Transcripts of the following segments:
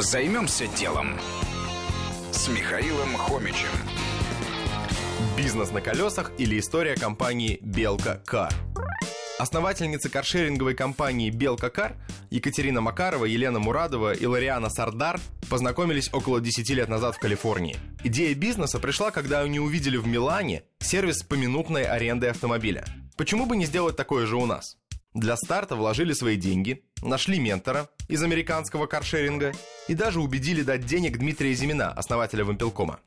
Займемся делом с Михаилом Хомичем. Бизнес на колесах или история компании Белка Кар. Основательницы каршеринговой компании «Белка Кар» Екатерина Макарова, Елена Мурадова и Лариана Сардар познакомились около 10 лет назад в Калифорнии. Идея бизнеса пришла, когда они увидели в Милане сервис поминутной аренды автомобиля. Почему бы не сделать такое же у нас? Для старта вложили свои деньги, нашли ментора из американского каршеринга и даже убедили дать денег Дмитрия Зимина, основателя Вампелкома.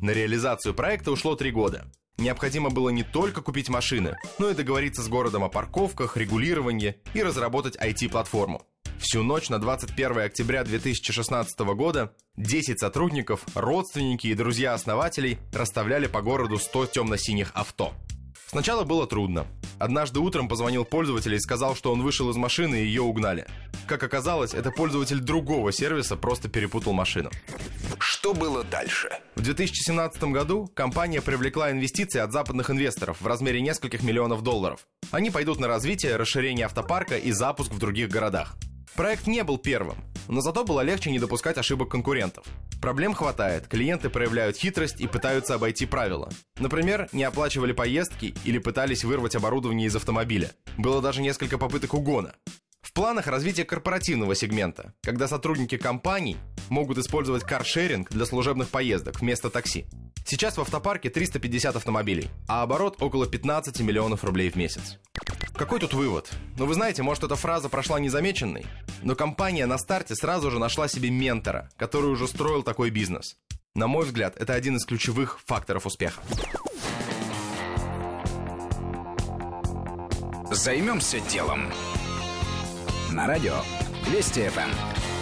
На реализацию проекта ушло три года. Необходимо было не только купить машины, но и договориться с городом о парковках, регулировании и разработать IT-платформу. Всю ночь на 21 октября 2016 года 10 сотрудников, родственники и друзья основателей расставляли по городу 100 темно-синих авто. Сначала было трудно. Однажды утром позвонил пользователь и сказал, что он вышел из машины и ее угнали. Как оказалось, это пользователь другого сервиса просто перепутал машину. Что было дальше? В 2017 году компания привлекла инвестиции от западных инвесторов в размере нескольких миллионов долларов. Они пойдут на развитие, расширение автопарка и запуск в других городах. Проект не был первым, но зато было легче не допускать ошибок конкурентов. Проблем хватает, клиенты проявляют хитрость и пытаются обойти правила. Например, не оплачивали поездки или пытались вырвать оборудование из автомобиля. Было даже несколько попыток угона. В планах развитие корпоративного сегмента, когда сотрудники компаний могут использовать каршеринг для служебных поездок вместо такси. Сейчас в автопарке 350 автомобилей, а оборот около 15 миллионов рублей в месяц. Какой тут вывод? Ну вы знаете, может эта фраза прошла незамеченной, но компания на старте сразу же нашла себе ментора, который уже строил такой бизнес. На мой взгляд, это один из ключевых факторов успеха. Займемся делом. На радио Вести ФМ.